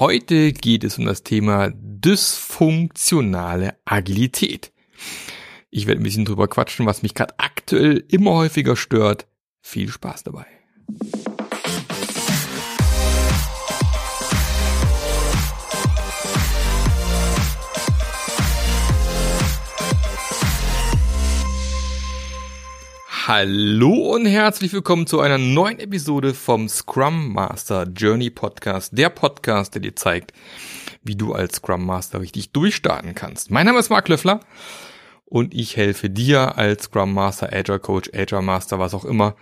Heute geht es um das Thema dysfunktionale Agilität. Ich werde ein bisschen drüber quatschen, was mich gerade aktuell immer häufiger stört. Viel Spaß dabei. Hallo und herzlich willkommen zu einer neuen Episode vom Scrum Master Journey Podcast. Der Podcast, der dir zeigt, wie du als Scrum Master richtig durchstarten kannst. Mein Name ist Mark Löffler und ich helfe dir als Scrum Master, Agile Coach, Agile Master, was auch immer,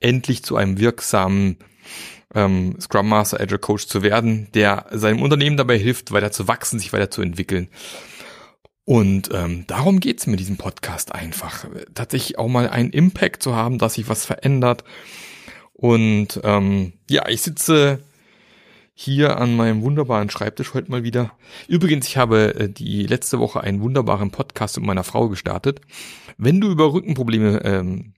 endlich zu einem wirksamen ähm, Scrum Master, Agile Coach zu werden, der seinem Unternehmen dabei hilft, weiter zu wachsen, sich weiterzuentwickeln und ähm, darum geht's mir diesem Podcast einfach. Tatsächlich auch mal einen Impact zu haben, dass sich was verändert. Und ähm, ja, ich sitze hier an meinem wunderbaren Schreibtisch heute mal wieder. Übrigens, ich habe äh, die letzte Woche einen wunderbaren Podcast mit meiner Frau gestartet. Wenn du über Rückenprobleme ähm,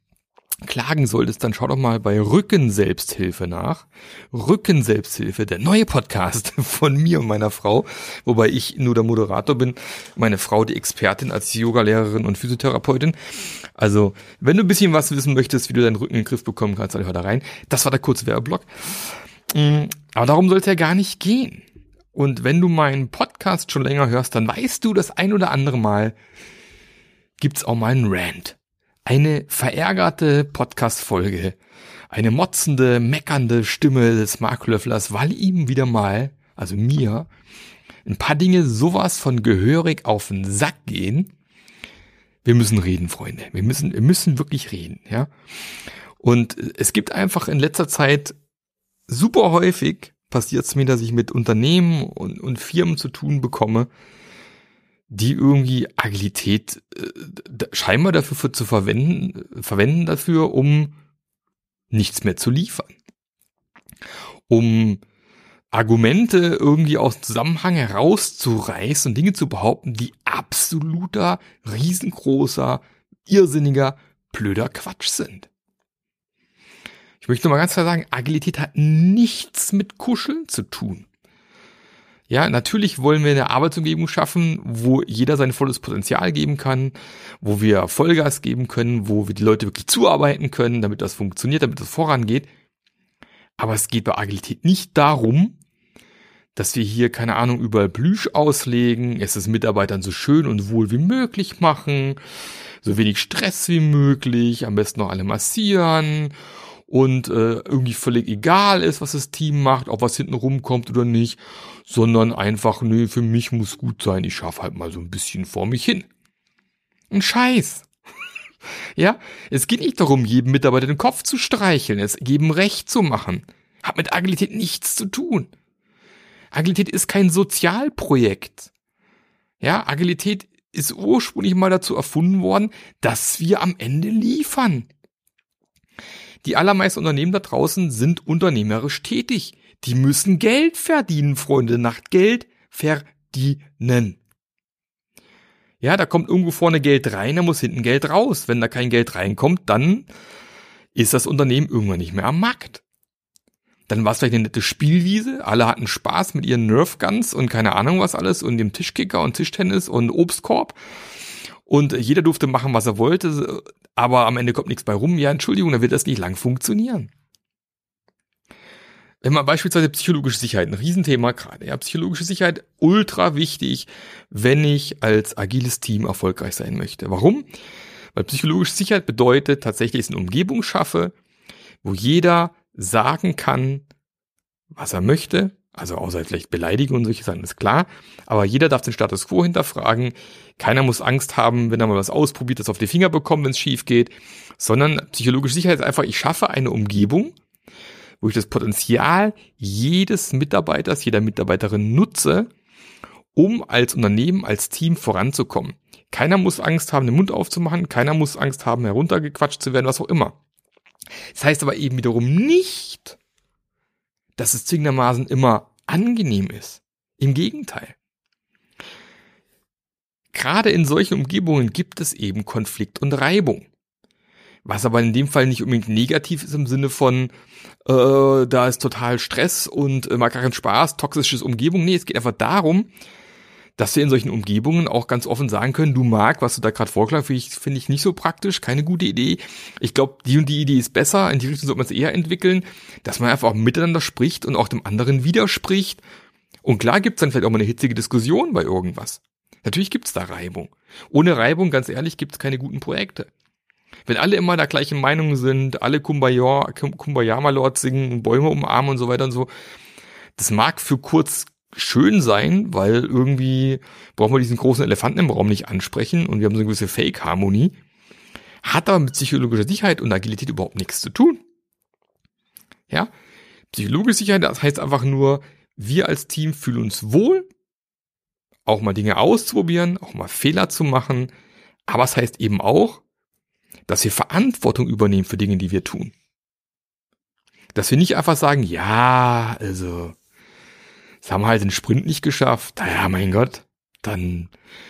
klagen solltest, dann schau doch mal bei Rücken-Selbsthilfe nach. Rücken-Selbsthilfe, der neue Podcast von mir und meiner Frau, wobei ich nur der Moderator bin, meine Frau die Expertin als Yogalehrerin und Physiotherapeutin. Also, wenn du ein bisschen was wissen möchtest, wie du deinen Rücken in den Griff bekommen kannst, dann hör da rein. Das war der kurze Werbeblock. Mm, aber darum soll es ja gar nicht gehen. Und wenn du meinen Podcast schon länger hörst, dann weißt du, das ein oder andere Mal gibt's auch mal einen Rant eine verärgerte Podcast-Folge, eine motzende, meckernde Stimme des Marklöfflers, weil ihm wieder mal, also mir, ein paar Dinge sowas von gehörig auf den Sack gehen. Wir müssen reden, Freunde. Wir müssen, wir müssen wirklich reden, ja. Und es gibt einfach in letzter Zeit super häufig passiert es mir, dass ich mit Unternehmen und, und Firmen zu tun bekomme, die irgendwie Agilität äh, scheinbar dafür für, zu verwenden, verwenden dafür, um nichts mehr zu liefern. Um Argumente irgendwie aus Zusammenhang herauszureißen und Dinge zu behaupten, die absoluter, riesengroßer, irrsinniger, blöder Quatsch sind. Ich möchte mal ganz klar sagen, Agilität hat nichts mit Kuscheln zu tun. Ja, natürlich wollen wir eine Arbeitsumgebung schaffen, wo jeder sein volles Potenzial geben kann, wo wir Vollgas geben können, wo wir die Leute wirklich zuarbeiten können, damit das funktioniert, damit das vorangeht. Aber es geht bei Agilität nicht darum, dass wir hier, keine Ahnung, überall Plüsch auslegen, es ist Mitarbeitern so schön und wohl wie möglich machen, so wenig Stress wie möglich, am besten noch alle massieren und äh, irgendwie völlig egal ist, was das Team macht, ob was hinten rumkommt oder nicht, sondern einfach, nö, für mich muss gut sein, ich schaffe halt mal so ein bisschen vor mich hin. Ein Scheiß. ja, es geht nicht darum, jedem Mitarbeiter den Kopf zu streicheln, es jedem recht zu machen. Hat mit Agilität nichts zu tun. Agilität ist kein Sozialprojekt. Ja, Agilität ist ursprünglich mal dazu erfunden worden, dass wir am Ende liefern. Die allermeisten Unternehmen da draußen sind unternehmerisch tätig. Die müssen Geld verdienen, Freunde, nach Geld verdienen. Ja, da kommt irgendwo vorne Geld rein, da muss hinten Geld raus. Wenn da kein Geld reinkommt, dann ist das Unternehmen irgendwann nicht mehr am Markt. Dann war es vielleicht eine nette Spielwiese, alle hatten Spaß mit ihren Nerf Guns und keine Ahnung was alles und dem Tischkicker und Tischtennis und Obstkorb. Und jeder durfte machen, was er wollte aber am Ende kommt nichts bei rum, ja, Entschuldigung, dann wird das nicht lang funktionieren. Wenn man beispielsweise psychologische Sicherheit, ein Riesenthema gerade, ja, psychologische Sicherheit ultra wichtig, wenn ich als agiles Team erfolgreich sein möchte. Warum? Weil psychologische Sicherheit bedeutet tatsächlich, ich eine Umgebung schaffe, wo jeder sagen kann, was er möchte, also außer vielleicht Beleidigung und solche Sachen, ist klar. Aber jeder darf den Status quo hinterfragen. Keiner muss Angst haben, wenn er mal was ausprobiert, das auf die Finger bekommt, wenn es schief geht. Sondern psychologische Sicherheit ist einfach, ich schaffe eine Umgebung, wo ich das Potenzial jedes Mitarbeiters, jeder Mitarbeiterin nutze, um als Unternehmen, als Team voranzukommen. Keiner muss Angst haben, den Mund aufzumachen. Keiner muss Angst haben, heruntergequatscht zu werden, was auch immer. Das heißt aber eben wiederum nicht, dass es zwingendermaßen immer angenehm ist. Im Gegenteil. Gerade in solchen Umgebungen gibt es eben Konflikt und Reibung. Was aber in dem Fall nicht unbedingt negativ ist im Sinne von, äh, da ist total Stress und äh, mag keinen Spaß, toxisches Umgebung. Nee, es geht einfach darum, dass wir in solchen Umgebungen auch ganz offen sagen können, du mag, was du da gerade vorgeschlagen finde ich, nicht so praktisch, keine gute Idee. Ich glaube, die und die Idee ist besser, in die Richtung sollte man es eher entwickeln, dass man einfach auch miteinander spricht und auch dem anderen widerspricht. Und klar gibt's dann vielleicht auch mal eine hitzige Diskussion bei irgendwas. Natürlich gibt's da Reibung. Ohne Reibung, ganz ehrlich, gibt's keine guten Projekte. Wenn alle immer der gleichen Meinung sind, alle Kumbaya, Kumbaya Malord singen, Bäume umarmen und so weiter und so, das mag für kurz schön sein, weil irgendwie brauchen wir diesen großen Elefanten im Raum nicht ansprechen und wir haben so eine gewisse Fake-Harmonie, hat aber mit psychologischer Sicherheit und Agilität überhaupt nichts zu tun. Ja, psychologische Sicherheit, das heißt einfach nur, wir als Team fühlen uns wohl, auch mal Dinge auszuprobieren, auch mal Fehler zu machen, aber es heißt eben auch, dass wir Verantwortung übernehmen für Dinge, die wir tun. Dass wir nicht einfach sagen, ja, also, das haben wir halt den Sprint nicht geschafft. Naja, mein Gott, dann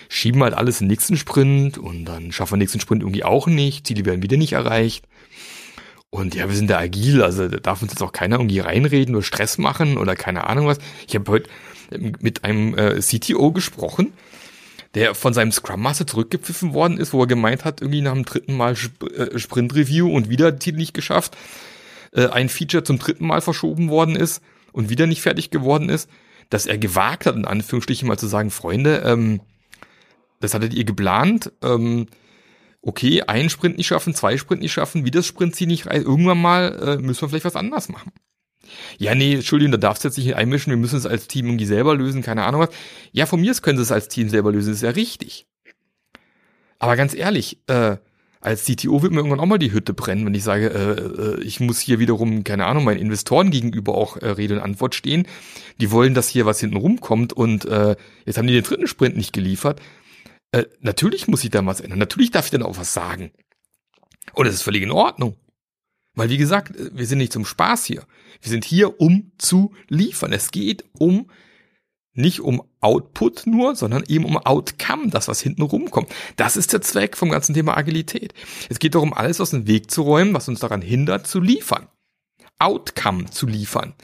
schieben wir halt alles in den nächsten Sprint und dann schaffen wir den nächsten Sprint irgendwie auch nicht. Ziele werden wieder nicht erreicht. Und ja, wir sind da agil, also da darf uns jetzt auch keiner irgendwie reinreden oder Stress machen oder keine Ahnung was. Ich habe heute mit einem äh, CTO gesprochen, der von seinem Scrum Master zurückgepfiffen worden ist, wo er gemeint hat, irgendwie nach dem dritten Mal Sp äh, Sprint Review und wieder Titel nicht geschafft, äh, ein Feature zum dritten Mal verschoben worden ist und wieder nicht fertig geworden ist, dass er gewagt hat, in Anführungsstrichen mal zu sagen, Freunde, ähm, das hattet ihr geplant, ähm, okay, einen Sprint nicht schaffen, zwei Sprint nicht schaffen, wie das Sprintziel nicht reicht, irgendwann mal äh, müssen wir vielleicht was anderes machen. Ja, nee, Entschuldigung, da darfst du jetzt nicht einmischen, wir müssen es als Team irgendwie selber lösen, keine Ahnung was. Ja, von mir aus können sie es als Team selber lösen, ist ja richtig. Aber ganz ehrlich, äh, als CTO wird mir irgendwann auch mal die Hütte brennen, wenn ich sage, äh, äh, ich muss hier wiederum, keine Ahnung, meinen Investoren gegenüber auch äh, Rede und Antwort stehen. Die wollen, dass hier was hinten rumkommt und äh, jetzt haben die den dritten Sprint nicht geliefert. Äh, natürlich muss ich da was ändern. Natürlich darf ich dann auch was sagen. Und das ist völlig in Ordnung. Weil wie gesagt, äh, wir sind nicht zum Spaß hier. Wir sind hier, um zu liefern. Es geht um nicht um Output nur, sondern eben um Outcome, das was hinten rumkommt. Das ist der Zweck vom ganzen Thema Agilität. Es geht darum, alles aus dem Weg zu räumen, was uns daran hindert, zu liefern. Outcome zu liefern.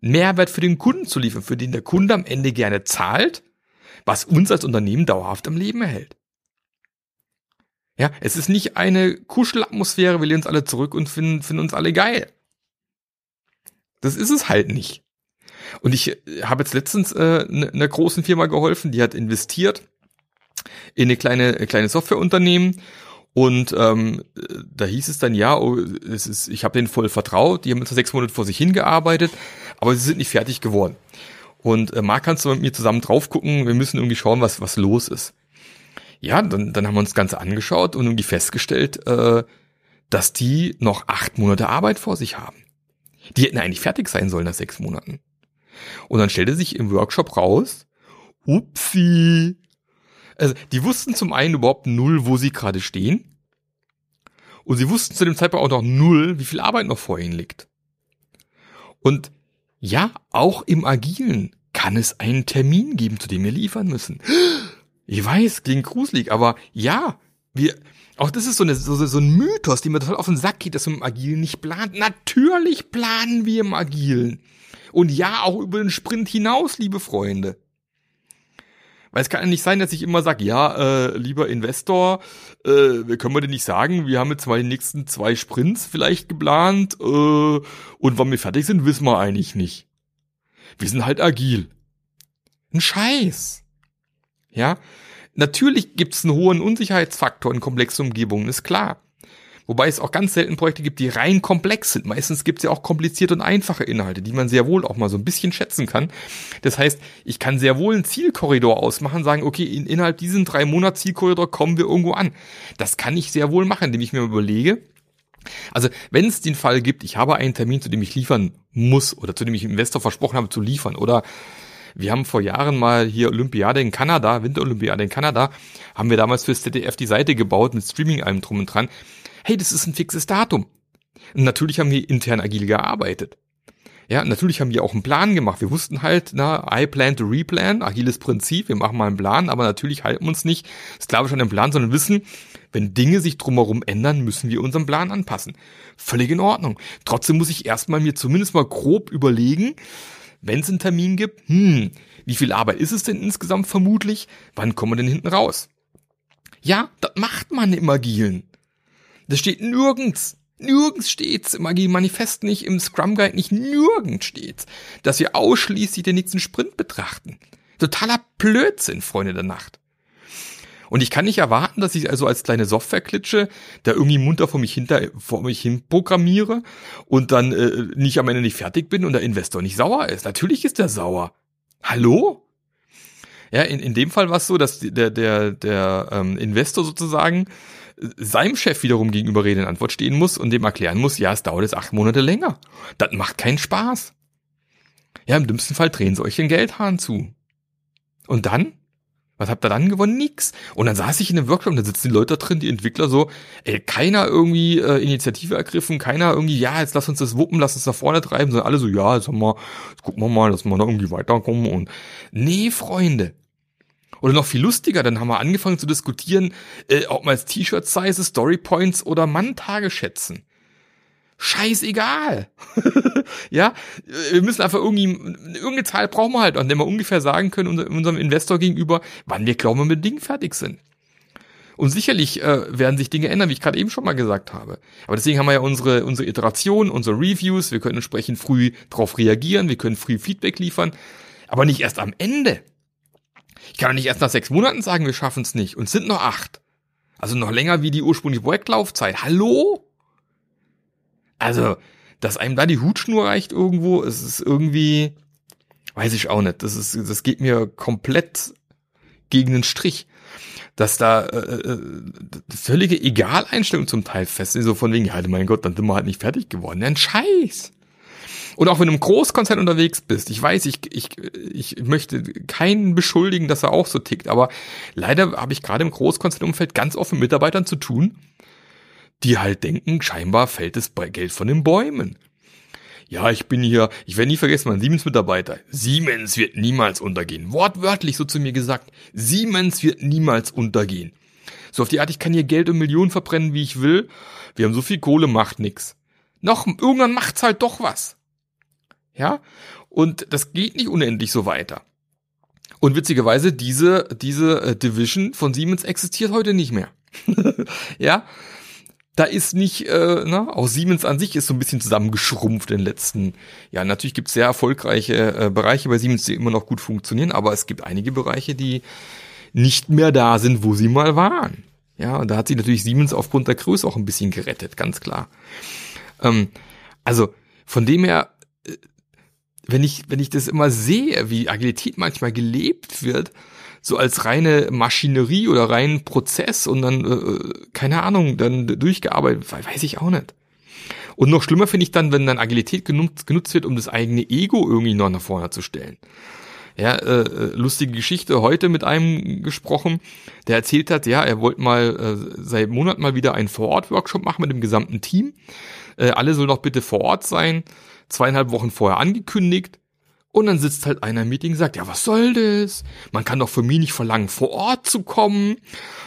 Mehrwert für den Kunden zu liefern, für den der Kunde am Ende gerne zahlt, was uns als Unternehmen dauerhaft am Leben erhält. Ja, es ist nicht eine Kuschelatmosphäre, wir lehnen uns alle zurück und finden, finden uns alle geil. Das ist es halt nicht. Und ich äh, habe jetzt letztens äh, ne, einer großen Firma geholfen, die hat investiert in eine kleine, äh, kleine Softwareunternehmen und ähm, da hieß es dann, ja, oh, es ist, ich habe denen voll vertraut, die haben jetzt sechs Monate vor sich hingearbeitet, aber sie sind nicht fertig geworden. Und äh, Marc, kannst du mit mir zusammen drauf gucken, wir müssen irgendwie schauen, was, was los ist. Ja, dann, dann haben wir uns das Ganze angeschaut und irgendwie festgestellt, äh, dass die noch acht Monate Arbeit vor sich haben. Die hätten eigentlich fertig sein sollen nach sechs Monaten. Und dann stellte sich im Workshop raus, upsi. Also, die wussten zum einen überhaupt null, wo sie gerade stehen. Und sie wussten zu dem Zeitpunkt auch noch null, wie viel Arbeit noch vor ihnen liegt. Und ja, auch im Agilen kann es einen Termin geben, zu dem wir liefern müssen. Ich weiß, klingt gruselig, aber ja, wir, auch das ist so, eine, so, so ein Mythos, die mir total auf den Sack geht, dass wir im Agilen nicht planen. Natürlich planen wir im Agilen. Und ja, auch über den Sprint hinaus, liebe Freunde. Weil es kann ja nicht sein, dass ich immer sage, ja, äh, lieber Investor, äh, können wir denn nicht sagen, wir haben jetzt mal die nächsten zwei Sprints vielleicht geplant äh, und wann wir fertig sind, wissen wir eigentlich nicht. Wir sind halt agil. Ein Scheiß. Ja, natürlich gibt es einen hohen Unsicherheitsfaktor in komplexen Umgebungen, ist klar. Wobei es auch ganz selten Projekte gibt, die rein komplex sind. Meistens gibt es ja auch komplizierte und einfache Inhalte, die man sehr wohl auch mal so ein bisschen schätzen kann. Das heißt, ich kann sehr wohl einen Zielkorridor ausmachen, sagen, okay, in, innerhalb diesen drei Monats Zielkorridor kommen wir irgendwo an. Das kann ich sehr wohl machen, indem ich mir überlege, also, wenn es den Fall gibt, ich habe einen Termin, zu dem ich liefern muss oder zu dem ich Investor versprochen habe zu liefern oder wir haben vor Jahren mal hier Olympiade in Kanada, Winterolympiade in Kanada, haben wir damals fürs ZDF die Seite gebaut mit Streaming allem drum und dran hey, das ist ein fixes Datum. Und natürlich haben wir intern agil gearbeitet. Ja, natürlich haben wir auch einen Plan gemacht. Wir wussten halt, na, I plan to replan, agiles Prinzip, wir machen mal einen Plan, aber natürlich halten wir uns nicht sklavisch an den Plan, sondern wissen, Wenn Dinge sich drumherum ändern, müssen wir unseren Plan anpassen. Völlig in Ordnung. Trotzdem muss ich erstmal mir zumindest mal grob überlegen, wenn es einen Termin gibt, hm, wie viel Arbeit ist es denn insgesamt vermutlich? Wann kommen wir denn hinten raus? Ja, das macht man im Agilen. Das steht nirgends. Nirgends steht's im Agilen Manifest nicht, im Scrum Guide nicht, nirgends steht's, dass wir ausschließlich den nächsten Sprint betrachten. Totaler Blödsinn, Freunde der Nacht. Und ich kann nicht erwarten, dass ich also als kleine Softwareklitsche da irgendwie munter vor mich hinter, vor mich hin programmiere und dann äh, nicht am Ende nicht fertig bin und der Investor nicht sauer ist. Natürlich ist der sauer. Hallo? Ja, in, in dem Fall war es so, dass der, der, der ähm, Investor sozusagen seinem Chef wiederum gegenüber Rede in Antwort stehen muss und dem erklären muss, ja, es dauert jetzt acht Monate länger. Das macht keinen Spaß. Ja, im dümmsten Fall drehen sie euch den Geldhahn zu. Und dann? Was habt ihr dann gewonnen? Nix. Und dann saß ich in einem Workshop und da sitzen die Leute drin, die Entwickler so, ey, keiner irgendwie äh, Initiative ergriffen, keiner irgendwie, ja, jetzt lass uns das wuppen, lass uns nach vorne treiben, sondern alle so, ja, jetzt haben wir, jetzt gucken wir mal, dass wir da irgendwie weiterkommen und nee, Freunde. Oder noch viel lustiger, dann haben wir angefangen zu diskutieren, äh, ob wir als T-Shirt-Size, Storypoints oder Manntage schätzen scheißegal. ja, wir müssen einfach irgendwie, irgendeine Zahl brauchen wir halt, an der wir ungefähr sagen können unserem Investor gegenüber, wann wir glauben, wir mit Dingen fertig sind. Und sicherlich äh, werden sich Dinge ändern, wie ich gerade eben schon mal gesagt habe. Aber deswegen haben wir ja unsere, unsere Iterationen, unsere Reviews, wir können entsprechend früh darauf reagieren, wir können früh Feedback liefern, aber nicht erst am Ende. Ich kann doch nicht erst nach sechs Monaten sagen, wir schaffen es nicht und sind noch acht. Also noch länger wie die ursprüngliche Projektlaufzeit. Hallo? Also, dass einem da die Hutschnur reicht irgendwo, es ist irgendwie, weiß ich auch nicht. Das ist, das geht mir komplett gegen den Strich. Dass da äh, äh, völlige Egaleinstellung zum Teil fest ist, so von wegen, ja, mein Gott, dann sind wir halt nicht fertig geworden. Ein Scheiß. Und auch wenn du im Großkonzern unterwegs bist, ich weiß, ich, ich, ich möchte keinen beschuldigen, dass er auch so tickt, aber leider habe ich gerade im Großkonzernumfeld ganz oft mit Mitarbeitern zu tun, die halt denken, scheinbar fällt das Geld von den Bäumen. Ja, ich bin hier, ich werde nie vergessen, mein Siemens-Mitarbeiter. Siemens wird niemals untergehen. Wortwörtlich so zu mir gesagt. Siemens wird niemals untergehen. So auf die Art, ich kann hier Geld und Millionen verbrennen, wie ich will. Wir haben so viel Kohle, macht nix. Noch, irgendwann macht's halt doch was. Ja? Und das geht nicht unendlich so weiter. Und witzigerweise, diese, diese äh, Division von Siemens existiert heute nicht mehr. ja? da ist nicht, äh, ne, auch Siemens an sich ist so ein bisschen zusammengeschrumpft in den letzten Jahren. Natürlich gibt es sehr erfolgreiche äh, Bereiche bei Siemens, die immer noch gut funktionieren, aber es gibt einige Bereiche, die nicht mehr da sind, wo sie mal waren. Ja, und da hat sich natürlich Siemens aufgrund der Größe auch ein bisschen gerettet, ganz klar. Ähm, also von dem her, äh, wenn ich, wenn ich das immer sehe, wie Agilität manchmal gelebt wird, so als reine Maschinerie oder reinen Prozess und dann, äh, keine Ahnung, dann durchgearbeitet, weiß ich auch nicht. Und noch schlimmer finde ich dann, wenn dann Agilität genutzt, genutzt wird, um das eigene Ego irgendwie noch nach vorne zu stellen. Ja, äh, äh, lustige Geschichte heute mit einem gesprochen, der erzählt hat, ja, er wollte mal äh, seit Monat mal wieder einen Vor-Ort-Workshop machen mit dem gesamten Team. Äh, alle sollen doch bitte vor Ort sein. Zweieinhalb Wochen vorher angekündigt. Und dann sitzt halt einer im Meeting und sagt, ja, was soll das? Man kann doch von mir nicht verlangen, vor Ort zu kommen.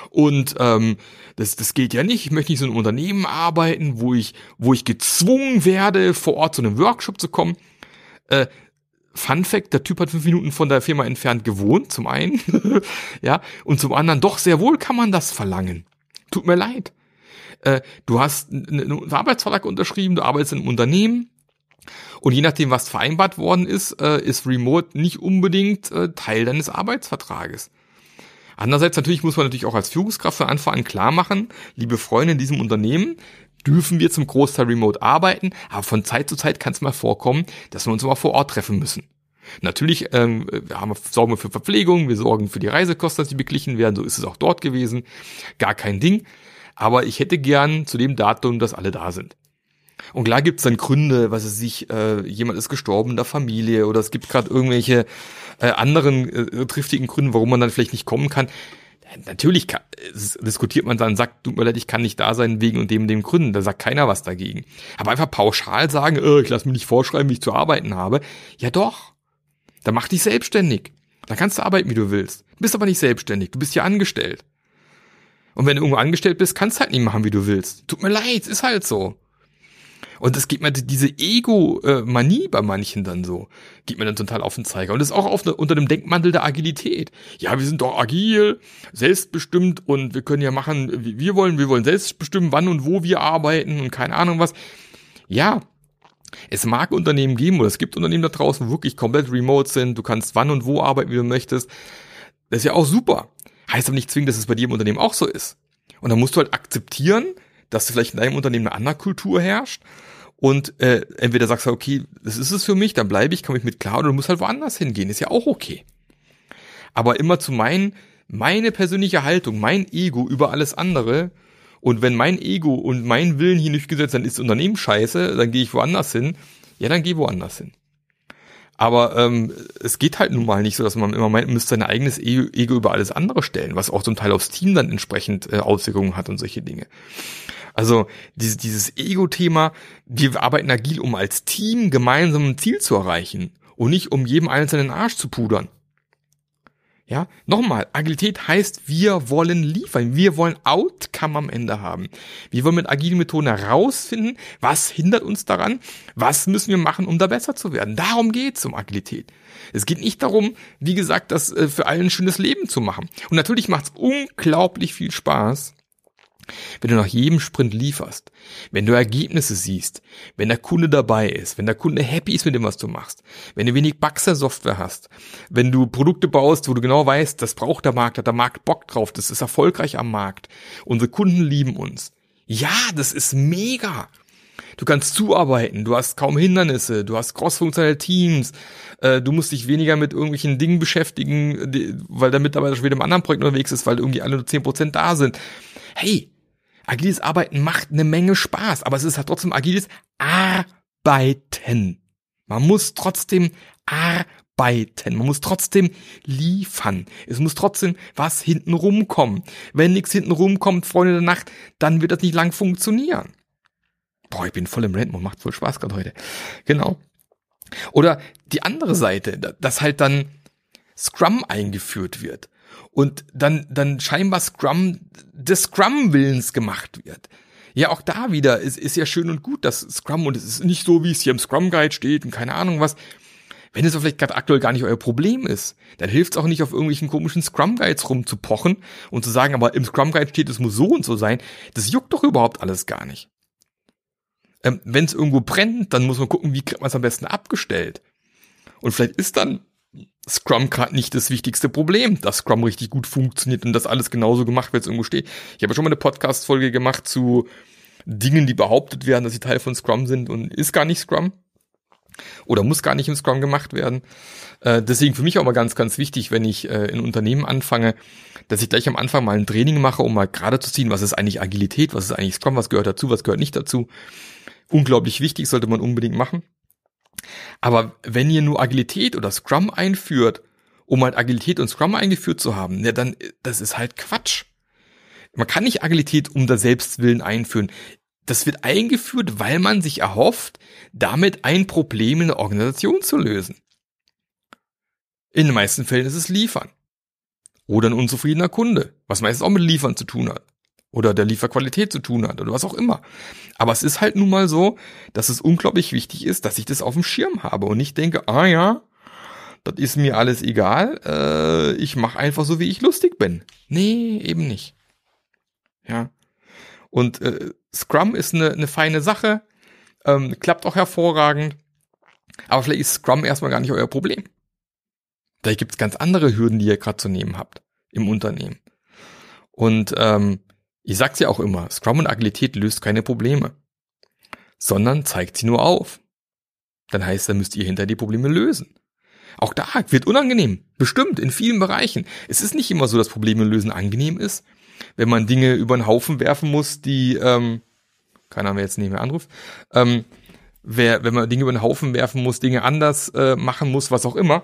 Und ähm, das, das geht ja nicht. Ich möchte nicht so in einem Unternehmen arbeiten, wo ich, wo ich gezwungen werde, vor Ort zu einem Workshop zu kommen. Äh, Fun Fact, der Typ hat fünf Minuten von der Firma entfernt gewohnt, zum einen. ja, und zum anderen, doch, sehr wohl kann man das verlangen. Tut mir leid. Äh, du hast einen Arbeitsvertrag unterschrieben, du arbeitest in einem Unternehmen, und je nachdem, was vereinbart worden ist, äh, ist Remote nicht unbedingt äh, Teil deines Arbeitsvertrages. Andererseits natürlich muss man natürlich auch als Führungskraft von Anfang an klar machen, liebe Freunde in diesem Unternehmen, dürfen wir zum Großteil remote arbeiten, aber von Zeit zu Zeit kann es mal vorkommen, dass wir uns mal vor Ort treffen müssen. Natürlich ähm, wir haben, sorgen wir für Verpflegung, wir sorgen für die Reisekosten, dass die beglichen werden, so ist es auch dort gewesen. Gar kein Ding. Aber ich hätte gern zu dem Datum, dass alle da sind. Und klar gibt's dann Gründe, was es sich, äh, jemand ist gestorben in der Familie oder es gibt gerade irgendwelche äh, anderen äh, triftigen Gründe, warum man dann vielleicht nicht kommen kann. Natürlich kann, diskutiert man dann, sagt, tut mir leid, ich kann nicht da sein wegen und dem und dem Gründen. Da sagt keiner was dagegen. Aber einfach pauschal sagen, äh, ich lasse mir nicht vorschreiben, wie ich zu arbeiten habe. Ja doch. Dann mach dich selbstständig. Dann kannst du arbeiten, wie du willst. Du bist aber nicht selbstständig. Du bist ja angestellt. Und wenn du irgendwo angestellt bist, kannst du halt nicht machen, wie du willst. Tut mir leid, ist halt so. Und das geht mir diese Ego-Manie bei manchen dann so, geht mir dann total auf den Zeiger. Und das ist auch auf, unter dem Denkmantel der Agilität. Ja, wir sind doch agil, selbstbestimmt und wir können ja machen, wie wir wollen. Wir wollen selbst bestimmen, wann und wo wir arbeiten und keine Ahnung was. Ja, es mag Unternehmen geben oder es gibt Unternehmen da draußen, wo wirklich komplett remote sind. Du kannst wann und wo arbeiten, wie du möchtest. Das ist ja auch super. Heißt aber nicht zwingend, dass es bei im Unternehmen auch so ist. Und dann musst du halt akzeptieren, dass vielleicht in deinem Unternehmen eine andere Kultur herrscht und äh, entweder sagst du, okay, das ist es für mich, dann bleibe ich, komme ich mit klar, oder du musst halt woanders hingehen, ist ja auch okay. Aber immer zu meinen, meine persönliche Haltung, mein Ego über alles andere und wenn mein Ego und mein Willen hier nicht gesetzt, dann ist das Unternehmen scheiße, dann gehe ich woanders hin, ja, dann geh woanders hin. Aber ähm, es geht halt nun mal nicht so, dass man immer meint, man müsste sein eigenes Ego über alles andere stellen, was auch zum Teil aufs Team dann entsprechend äh, Auswirkungen hat und solche Dinge. Also dieses, dieses Ego-Thema, wir arbeiten agil, um als Team gemeinsam ein Ziel zu erreichen und nicht um jedem einzelnen Arsch zu pudern. Ja, nochmal, Agilität heißt, wir wollen liefern, wir wollen Outcome am Ende haben. Wir wollen mit agilen Methoden herausfinden, was hindert uns daran, was müssen wir machen, um da besser zu werden. Darum geht's um Agilität. Es geht nicht darum, wie gesagt, das äh, für allen ein schönes Leben zu machen. Und natürlich macht's unglaublich viel Spaß, wenn du nach jedem Sprint lieferst, wenn du Ergebnisse siehst, wenn der Kunde dabei ist, wenn der Kunde happy ist mit dem, was du machst, wenn du wenig Bugs der Software hast, wenn du Produkte baust, wo du genau weißt, das braucht der Markt, hat der Markt Bock drauf, das ist erfolgreich am Markt, unsere Kunden lieben uns. Ja, das ist mega. Du kannst zuarbeiten, du hast kaum Hindernisse, du hast crossfunktionelle Teams, äh, du musst dich weniger mit irgendwelchen Dingen beschäftigen, weil der Mitarbeiter schon wieder im anderen Projekt unterwegs ist, weil irgendwie alle nur 10% da sind. Hey, agiles Arbeiten macht eine Menge Spaß, aber es ist halt trotzdem agiles Arbeiten. Man muss trotzdem arbeiten. Man muss trotzdem liefern. Es muss trotzdem was hinten rumkommen. Wenn nichts hinten rumkommt, Freunde der Nacht, dann wird das nicht lang funktionieren. Boah, ich bin voll im Rentmund, macht voll Spaß gerade heute. Genau. Oder die andere Seite, dass halt dann Scrum eingeführt wird und dann, dann scheinbar Scrum des Scrum-Willens gemacht wird. Ja, auch da wieder ist, ist ja schön und gut, dass Scrum, und es ist nicht so, wie es hier im Scrum Guide steht und keine Ahnung was. Wenn es vielleicht gerade aktuell gar nicht euer Problem ist, dann hilft es auch nicht, auf irgendwelchen komischen Scrum Guides rumzupochen und zu sagen, aber im Scrum Guide steht, es muss so und so sein. Das juckt doch überhaupt alles gar nicht. Ähm, Wenn es irgendwo brennt, dann muss man gucken, wie kriegt man es am besten abgestellt. Und vielleicht ist dann Scrum gerade nicht das wichtigste Problem, dass Scrum richtig gut funktioniert und dass alles genauso gemacht wird, es irgendwo steht. Ich habe schon mal eine Podcast-Folge gemacht zu Dingen, die behauptet werden, dass sie Teil von Scrum sind und ist gar nicht Scrum. Oder muss gar nicht im Scrum gemacht werden. Äh, deswegen für mich auch mal ganz, ganz wichtig, wenn ich äh, in Unternehmen anfange, dass ich gleich am Anfang mal ein Training mache, um mal gerade zu ziehen, was ist eigentlich Agilität, was ist eigentlich Scrum, was gehört dazu, was gehört nicht dazu. Unglaublich wichtig, sollte man unbedingt machen. Aber wenn ihr nur Agilität oder Scrum einführt, um halt Agilität und Scrum eingeführt zu haben, ja, dann, das ist halt Quatsch. Man kann nicht Agilität um der Selbstwillen einführen. Das wird eingeführt, weil man sich erhofft, damit ein Problem in der Organisation zu lösen. In den meisten Fällen ist es Liefern. Oder ein unzufriedener Kunde, was meistens auch mit Liefern zu tun hat oder der Lieferqualität zu tun hat oder was auch immer. Aber es ist halt nun mal so, dass es unglaublich wichtig ist, dass ich das auf dem Schirm habe und nicht denke, ah ja, das ist mir alles egal, äh, ich mache einfach so, wie ich lustig bin. Nee, eben nicht. Ja. Und äh, Scrum ist eine, eine feine Sache, ähm, klappt auch hervorragend, aber vielleicht ist Scrum erstmal gar nicht euer Problem. Vielleicht gibt es ganz andere Hürden, die ihr gerade zu nehmen habt im Unternehmen. Und ähm, ich sag's ja auch immer, Scrum und Agilität löst keine Probleme, sondern zeigt sie nur auf. Dann heißt, dann müsst ihr hinter die Probleme lösen. Auch da wird unangenehm, bestimmt, in vielen Bereichen. Es ist nicht immer so, dass Probleme lösen angenehm ist. Wenn man Dinge über den Haufen werfen muss, die, ähm, keiner mehr jetzt nicht mehr anruft, ähm, wer, wenn man Dinge über den Haufen werfen muss, Dinge anders äh, machen muss, was auch immer,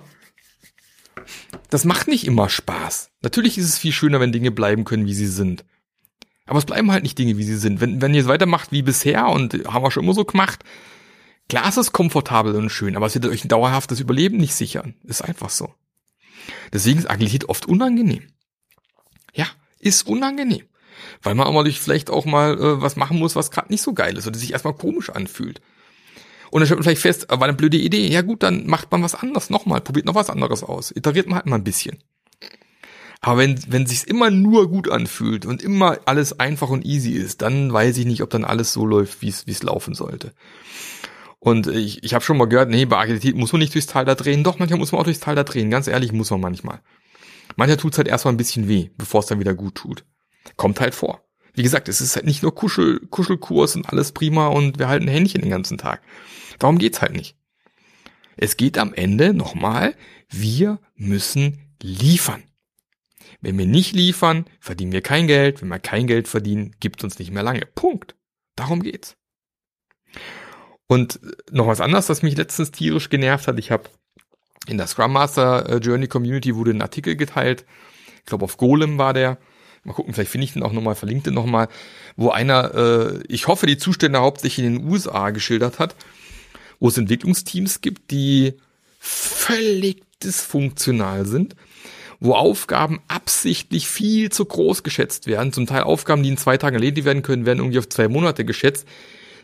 das macht nicht immer Spaß. Natürlich ist es viel schöner, wenn Dinge bleiben können, wie sie sind. Aber es bleiben halt nicht Dinge, wie sie sind. Wenn, wenn ihr es weitermacht wie bisher und haben wir schon immer so gemacht, klar ist es komfortabel und schön, aber es wird euch ein dauerhaftes Überleben nicht sichern. Ist einfach so. Deswegen ist Agilität oft unangenehm. Ja, ist unangenehm. Weil man mal durch vielleicht auch mal äh, was machen muss, was gerade nicht so geil ist oder sich erstmal komisch anfühlt. Und dann stellt man vielleicht fest, war eine blöde Idee. Ja gut, dann macht man was anderes nochmal, probiert noch was anderes aus. Iteriert man halt mal ein bisschen. Aber wenn, wenn sich's immer nur gut anfühlt und immer alles einfach und easy ist, dann weiß ich nicht, ob dann alles so läuft, wie es laufen sollte. Und ich, ich habe schon mal gehört, nee, bei Agilität muss man nicht durchs Tal da drehen. Doch, manchmal muss man auch durchs Tal da drehen. Ganz ehrlich, muss man manchmal. Manchmal tut's halt erstmal ein bisschen weh, bevor es dann wieder gut tut. Kommt halt vor. Wie gesagt, es ist halt nicht nur Kuschel, Kuschelkurs und alles prima und wir halten Händchen den ganzen Tag. Darum geht's halt nicht. Es geht am Ende nochmal, wir müssen liefern. Wenn wir nicht liefern, verdienen wir kein Geld. Wenn wir kein Geld verdienen, gibt uns nicht mehr lange. Punkt. Darum geht's. Und noch was anderes, was mich letztens tierisch genervt hat. Ich habe in der Scrum Master äh, Journey Community wurde ein Artikel geteilt. Ich glaube auf Golem war der. Mal gucken, vielleicht finde ich den auch nochmal, verlinkt den nochmal, wo einer, äh, ich hoffe, die Zustände hauptsächlich in den USA geschildert hat, wo es Entwicklungsteams gibt, die völlig dysfunktional sind wo Aufgaben absichtlich viel zu groß geschätzt werden. Zum Teil Aufgaben, die in zwei Tagen erledigt werden können, werden irgendwie auf zwei Monate geschätzt,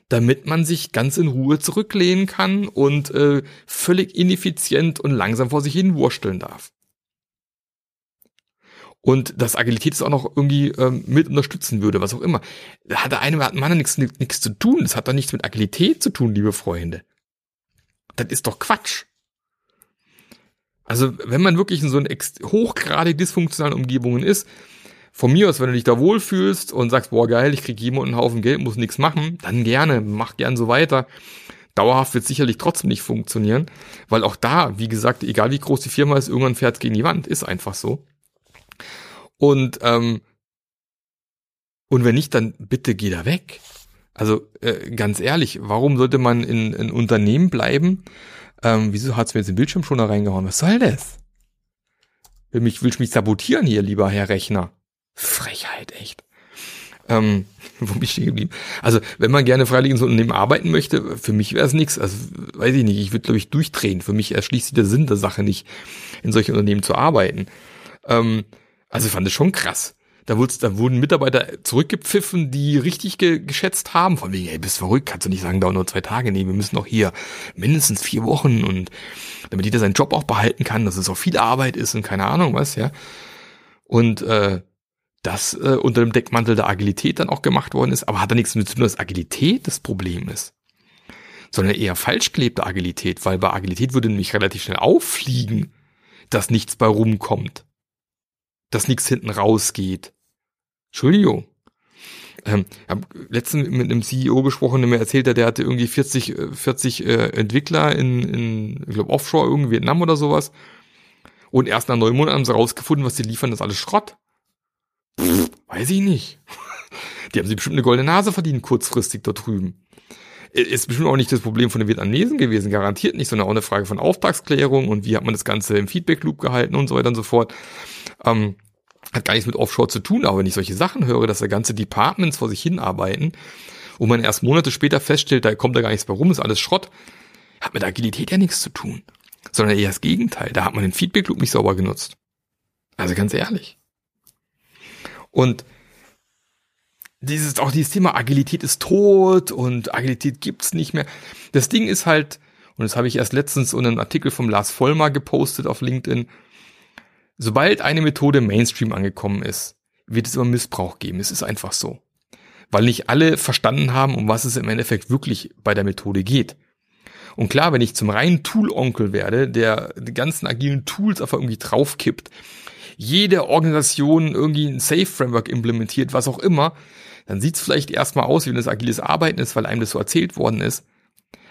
damit man sich ganz in Ruhe zurücklehnen kann und äh, völlig ineffizient und langsam vor sich hin wursteln darf. Und dass Agilität es auch noch irgendwie ähm, mit unterstützen würde, was auch immer. Da hat der eine Mann nichts, nichts zu tun. Das hat doch nichts mit Agilität zu tun, liebe Freunde. Das ist doch Quatsch. Also wenn man wirklich in so einer hochgradig dysfunktionalen Umgebungen ist, von mir aus, wenn du dich da wohlfühlst und sagst, boah geil, ich krieg jemanden einen Haufen Geld, muss nichts machen, dann gerne, mach gern so weiter. Dauerhaft wird sicherlich trotzdem nicht funktionieren, weil auch da, wie gesagt, egal wie groß die Firma ist, irgendwann fährt es gegen die Wand, ist einfach so. Und ähm, und wenn nicht, dann bitte geh da weg. Also äh, ganz ehrlich, warum sollte man in, in Unternehmen bleiben, ähm, wieso hat's mir jetzt den Bildschirm schon da reingehauen? Was soll das? Will mich, willst mich sabotieren hier, lieber Herr Rechner? Frechheit, echt. Ähm, wo bin ich stehen geblieben? Also, wenn man gerne freilich in so arbeiten möchte, für mich wäre es nichts. Also, weiß ich nicht, ich würde, glaube ich, durchdrehen. Für mich erschließt sich der Sinn der Sache nicht, in solchen Unternehmen zu arbeiten. Ähm, also, ich fand es schon krass. Da, da wurden Mitarbeiter zurückgepfiffen, die richtig ge geschätzt haben. Von wegen, ey, bist verrückt, kannst du nicht sagen, dauert nur zwei Tage. Nee, wir müssen noch hier mindestens vier Wochen und damit jeder seinen Job auch behalten kann, dass es auch viel Arbeit ist und keine Ahnung was, ja. Und äh, das äh, unter dem Deckmantel der Agilität dann auch gemacht worden ist, aber hat da nichts mit zu tun, dass Agilität das Problem ist. Sondern eher falsch gelebte Agilität, weil bei Agilität würde nämlich relativ schnell auffliegen, dass nichts bei rumkommt. Dass nichts hinten rausgeht Entschuldigung. Ähm, habe letztens mit einem CEO gesprochen, der mir erzählt hat, der hatte irgendwie 40, 40 äh, äh, Entwickler in, in ich glaube, Offshore, irgendwie Vietnam oder sowas. Und erst nach neun Monaten haben sie rausgefunden, was sie liefern, das ist alles Schrott. Pff, weiß ich nicht. Die haben sich bestimmt eine goldene Nase verdient, kurzfristig dort drüben. Ist bestimmt auch nicht das Problem von den Vietnamesen gewesen, garantiert nicht, sondern auch eine Frage von Auftragsklärung und wie hat man das Ganze im Feedback-Loop gehalten und so weiter und so fort. Ähm, hat gar nichts mit Offshore zu tun, aber wenn ich solche Sachen höre, dass da ganze Departments vor sich hinarbeiten und man erst Monate später feststellt, da kommt da gar nichts mehr rum, ist alles Schrott, hat mit Agilität ja nichts zu tun. Sondern eher das Gegenteil. Da hat man den Feedback Loop nicht sauber genutzt. Also ganz ehrlich. Und dieses, auch dieses Thema Agilität ist tot und Agilität gibt's nicht mehr. Das Ding ist halt, und das habe ich erst letztens in einem Artikel vom Lars Vollmer gepostet auf LinkedIn, Sobald eine Methode Mainstream angekommen ist, wird es immer Missbrauch geben. Es ist einfach so. Weil nicht alle verstanden haben, um was es im Endeffekt wirklich bei der Methode geht. Und klar, wenn ich zum reinen Tool-Onkel werde, der die ganzen agilen Tools einfach irgendwie draufkippt, jede Organisation irgendwie ein Safe-Framework implementiert, was auch immer, dann sieht es vielleicht erstmal aus, wie wenn es agiles Arbeiten ist, weil einem das so erzählt worden ist.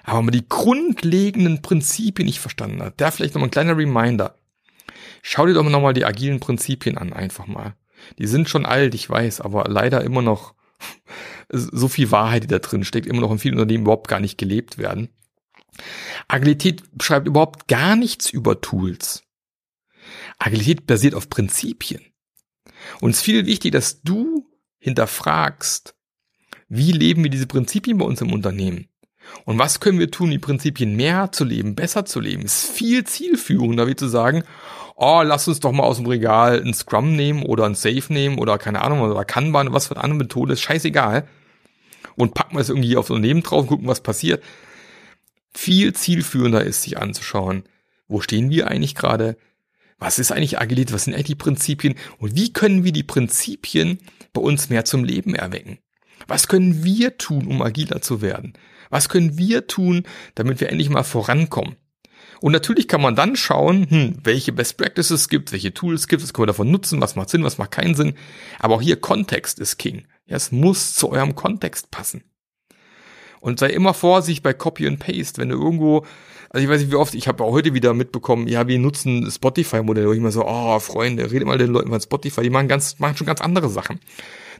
Aber wenn man die grundlegenden Prinzipien nicht verstanden hat, da vielleicht nochmal ein kleiner Reminder. Schau dir doch nochmal die agilen Prinzipien an, einfach mal. Die sind schon alt, ich weiß, aber leider immer noch so viel Wahrheit, die da drin steckt, immer noch in vielen Unternehmen überhaupt gar nicht gelebt werden. Agilität beschreibt überhaupt gar nichts über Tools. Agilität basiert auf Prinzipien. Und es ist viel wichtig, dass du hinterfragst, wie leben wir diese Prinzipien bei uns im Unternehmen? Und was können wir tun, die Prinzipien mehr zu leben, besser zu leben? Ist viel zielführender, wie zu sagen, oh, lass uns doch mal aus dem Regal ein Scrum nehmen oder ein Safe nehmen oder keine Ahnung, oder Kanban, was für eine andere Methode, ist scheißegal. Und packen wir es irgendwie auf so ein Leben drauf, gucken, was passiert. Viel zielführender ist, sich anzuschauen, wo stehen wir eigentlich gerade? Was ist eigentlich Agilität? Was sind eigentlich die Prinzipien? Und wie können wir die Prinzipien bei uns mehr zum Leben erwecken? Was können wir tun, um agiler zu werden? Was können wir tun, damit wir endlich mal vorankommen? Und natürlich kann man dann schauen, hm, welche Best Practices es gibt, welche Tools es gibt, was können wir davon nutzen, was macht Sinn, was macht keinen Sinn. Aber auch hier Kontext ist King. Ja, es muss zu eurem Kontext passen. Und sei immer vorsichtig bei Copy and Paste, wenn du irgendwo, also ich weiß nicht wie oft, ich habe auch heute wieder mitbekommen, ja, wir nutzen Spotify-Modell, wo ich immer so, oh, Freunde, redet mal den Leuten von Spotify, die machen ganz, machen schon ganz andere Sachen.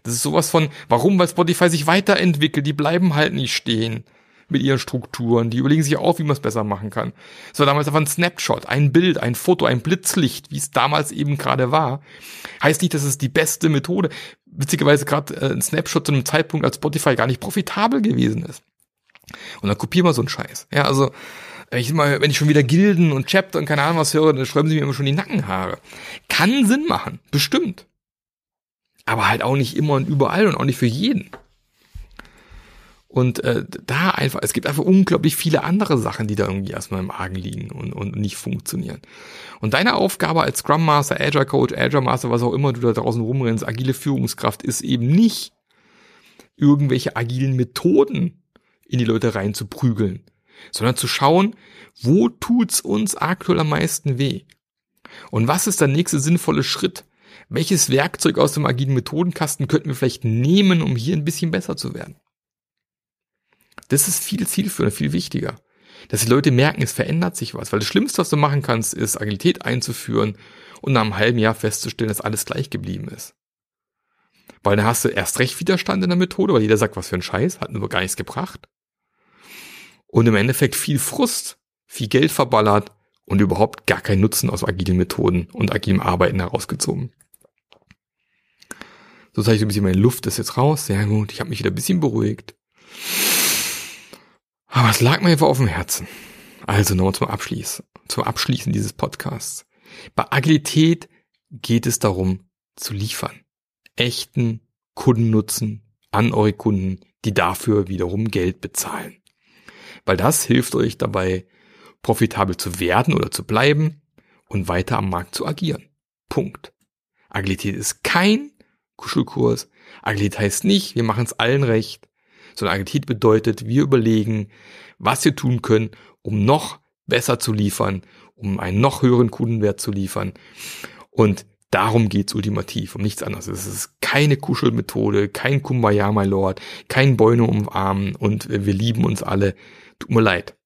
Das ist sowas von, warum? Weil Spotify sich weiterentwickelt, die bleiben halt nicht stehen mit ihren Strukturen. Die überlegen sich auch, wie man es besser machen kann. Es war damals einfach ein Snapshot, ein Bild, ein Foto, ein Blitzlicht, wie es damals eben gerade war. Heißt nicht, dass es die beste Methode. Witzigerweise gerade äh, ein Snapshot zu einem Zeitpunkt, als Spotify gar nicht profitabel gewesen ist. Und dann kopieren wir so einen Scheiß. Ja, also wenn ich mal, wenn ich schon wieder Gilden und Chapter und keine Ahnung was höre, dann schreiben sie mir immer schon die Nackenhaare. Kann Sinn machen, bestimmt. Aber halt auch nicht immer und überall und auch nicht für jeden. Und äh, da einfach, es gibt einfach unglaublich viele andere Sachen, die da irgendwie erstmal im Argen liegen und, und nicht funktionieren. Und deine Aufgabe als Scrum Master, Agile Coach, Agile Master, was auch immer du da draußen rumrennst, agile Führungskraft, ist eben nicht irgendwelche agilen Methoden in die Leute reinzuprügeln, sondern zu schauen, wo tut's uns aktuell am meisten weh? Und was ist der nächste sinnvolle Schritt? Welches Werkzeug aus dem agilen Methodenkasten könnten wir vielleicht nehmen, um hier ein bisschen besser zu werden? Das ist viel zielführender, viel wichtiger. Dass die Leute merken, es verändert sich was. Weil das Schlimmste, was du machen kannst, ist Agilität einzuführen und nach einem halben Jahr festzustellen, dass alles gleich geblieben ist. Weil dann hast du erst recht Widerstand in der Methode, weil jeder sagt, was für ein Scheiß, hat nur gar nichts gebracht. Und im Endeffekt viel Frust, viel Geld verballert und überhaupt gar keinen Nutzen aus agilen Methoden und agilem Arbeiten herausgezogen. So zeige ich so ein bisschen, meine Luft ist jetzt raus. Sehr gut. Ich habe mich wieder ein bisschen beruhigt. Aber es lag mir einfach auf dem Herzen. Also nochmal zum Abschließen, zum Abschließen dieses Podcasts. Bei Agilität geht es darum, zu liefern. Echten Kundennutzen an eure Kunden, die dafür wiederum Geld bezahlen. Weil das hilft euch dabei, profitabel zu werden oder zu bleiben und weiter am Markt zu agieren. Punkt. Agilität ist kein Kuschelkurs. Agilität heißt nicht, wir machen es allen recht sondern Agilität bedeutet, wir überlegen, was wir tun können, um noch besser zu liefern, um einen noch höheren Kundenwert zu liefern. Und darum geht's ultimativ, um nichts anderes. Es ist keine Kuschelmethode, kein Kumbaya, my Lord, kein Bäume umarmen und wir lieben uns alle. Tut mir leid.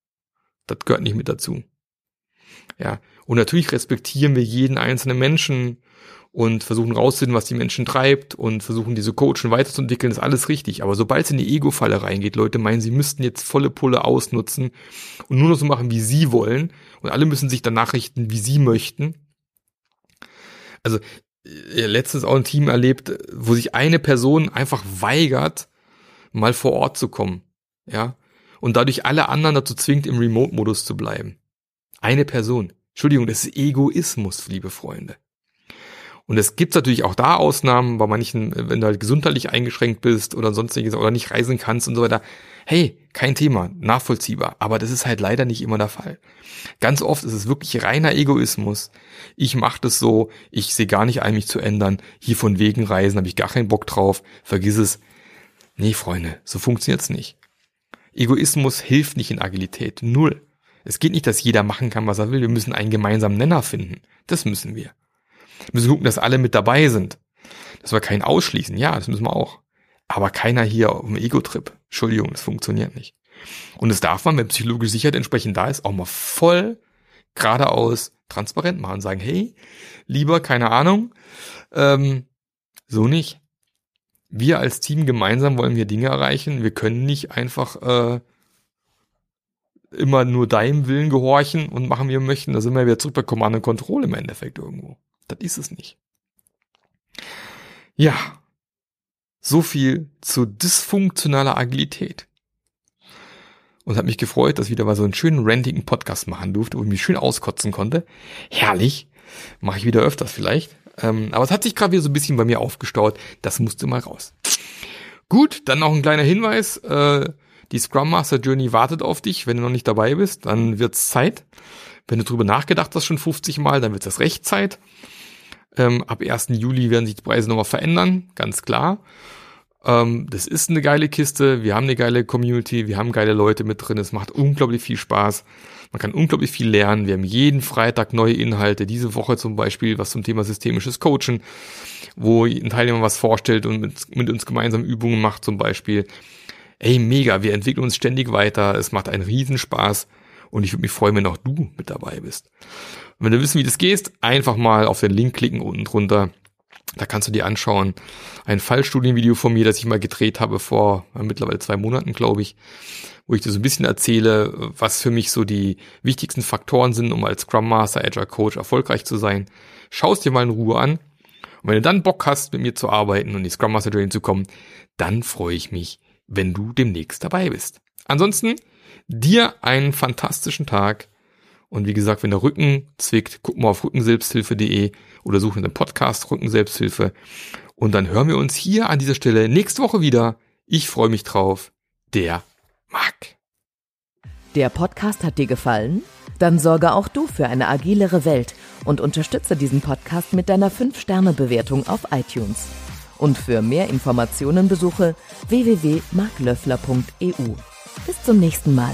Das gehört nicht mit dazu. Ja. Und natürlich respektieren wir jeden einzelnen Menschen und versuchen rauszufinden, was die Menschen treibt und versuchen diese Coachen weiterzuentwickeln, ist alles richtig. Aber sobald es in die Ego-Falle reingeht, Leute meinen, sie müssten jetzt volle Pulle ausnutzen und nur noch so machen, wie sie wollen und alle müssen sich danach richten, wie sie möchten. Also äh, letztens auch ein Team erlebt, wo sich eine Person einfach weigert, mal vor Ort zu kommen, ja, und dadurch alle anderen dazu zwingt, im Remote-Modus zu bleiben. Eine Person. Entschuldigung, das ist Egoismus, liebe Freunde. Und es gibt natürlich auch da Ausnahmen, bei manchen, wenn du halt gesundheitlich eingeschränkt bist oder sonstiges oder nicht reisen kannst und so weiter. Hey, kein Thema, nachvollziehbar. Aber das ist halt leider nicht immer der Fall. Ganz oft ist es wirklich reiner Egoismus. Ich mache das so, ich sehe gar nicht ein, mich zu ändern. Hier von wegen reisen, habe ich gar keinen Bock drauf. Vergiss es. Nee, Freunde, so funktioniert's nicht. Egoismus hilft nicht in Agilität. Null. Es geht nicht, dass jeder machen kann, was er will. Wir müssen einen gemeinsamen Nenner finden. Das müssen wir. Wir müssen gucken, dass alle mit dabei sind. Dass wir keinen ausschließen. Ja, das müssen wir auch. Aber keiner hier auf dem Ego-Trip. Entschuldigung, das funktioniert nicht. Und das darf man, wenn psychologische Sicherheit entsprechend da ist, auch mal voll geradeaus transparent machen. Sagen, hey, lieber, keine Ahnung, ähm, so nicht. Wir als Team gemeinsam wollen wir Dinge erreichen. Wir können nicht einfach äh, immer nur deinem Willen gehorchen und machen, wie wir möchten. Da sind wir wieder zurück bei Command und Control im Endeffekt irgendwo. Das ist es nicht. Ja, so viel zu dysfunktionaler Agilität. und habe mich gefreut, dass ich wieder mal so einen schönen randigen Podcast machen durfte, wo ich mich schön auskotzen konnte. Herrlich. Mache ich wieder öfters vielleicht. Ähm, aber es hat sich gerade wieder so ein bisschen bei mir aufgestaut. Das musste mal raus. Gut, dann noch ein kleiner Hinweis. Äh, die Scrum Master Journey wartet auf dich. Wenn du noch nicht dabei bist, dann wird's Zeit. Wenn du drüber nachgedacht hast schon 50 Mal, dann wird es recht Zeit. Ähm, ab 1. Juli werden sich die Preise nochmal verändern, ganz klar. Ähm, das ist eine geile Kiste, wir haben eine geile Community, wir haben geile Leute mit drin, es macht unglaublich viel Spaß. Man kann unglaublich viel lernen. Wir haben jeden Freitag neue Inhalte. Diese Woche zum Beispiel was zum Thema systemisches Coachen, wo ein Teilnehmer was vorstellt und mit, mit uns gemeinsam Übungen macht zum Beispiel. Ey, mega, wir entwickeln uns ständig weiter. Es macht einen Riesenspaß. Und ich würde mich freuen, wenn auch du mit dabei bist. Wenn du wissen, wie das geht, einfach mal auf den Link klicken unten drunter. Da kannst du dir anschauen. Ein Fallstudienvideo von mir, das ich mal gedreht habe vor äh, mittlerweile zwei Monaten, glaube ich, wo ich dir so ein bisschen erzähle, was für mich so die wichtigsten Faktoren sind, um als Scrum Master, Agile Coach erfolgreich zu sein. Schau es dir mal in Ruhe an. Und wenn du dann Bock hast, mit mir zu arbeiten und die Scrum Master Journey zu kommen, dann freue ich mich, wenn du demnächst dabei bist. Ansonsten dir einen fantastischen Tag. Und wie gesagt, wenn der Rücken zwickt, guck mal auf rückenselbsthilfe.de oder suche dem Podcast Rückenselbsthilfe. Und dann hören wir uns hier an dieser Stelle nächste Woche wieder. Ich freue mich drauf. Der Marc. Der Podcast hat dir gefallen? Dann sorge auch du für eine agilere Welt und unterstütze diesen Podcast mit deiner 5-Sterne-Bewertung auf iTunes. Und für mehr Informationen besuche www.marklöffler.eu. Bis zum nächsten Mal.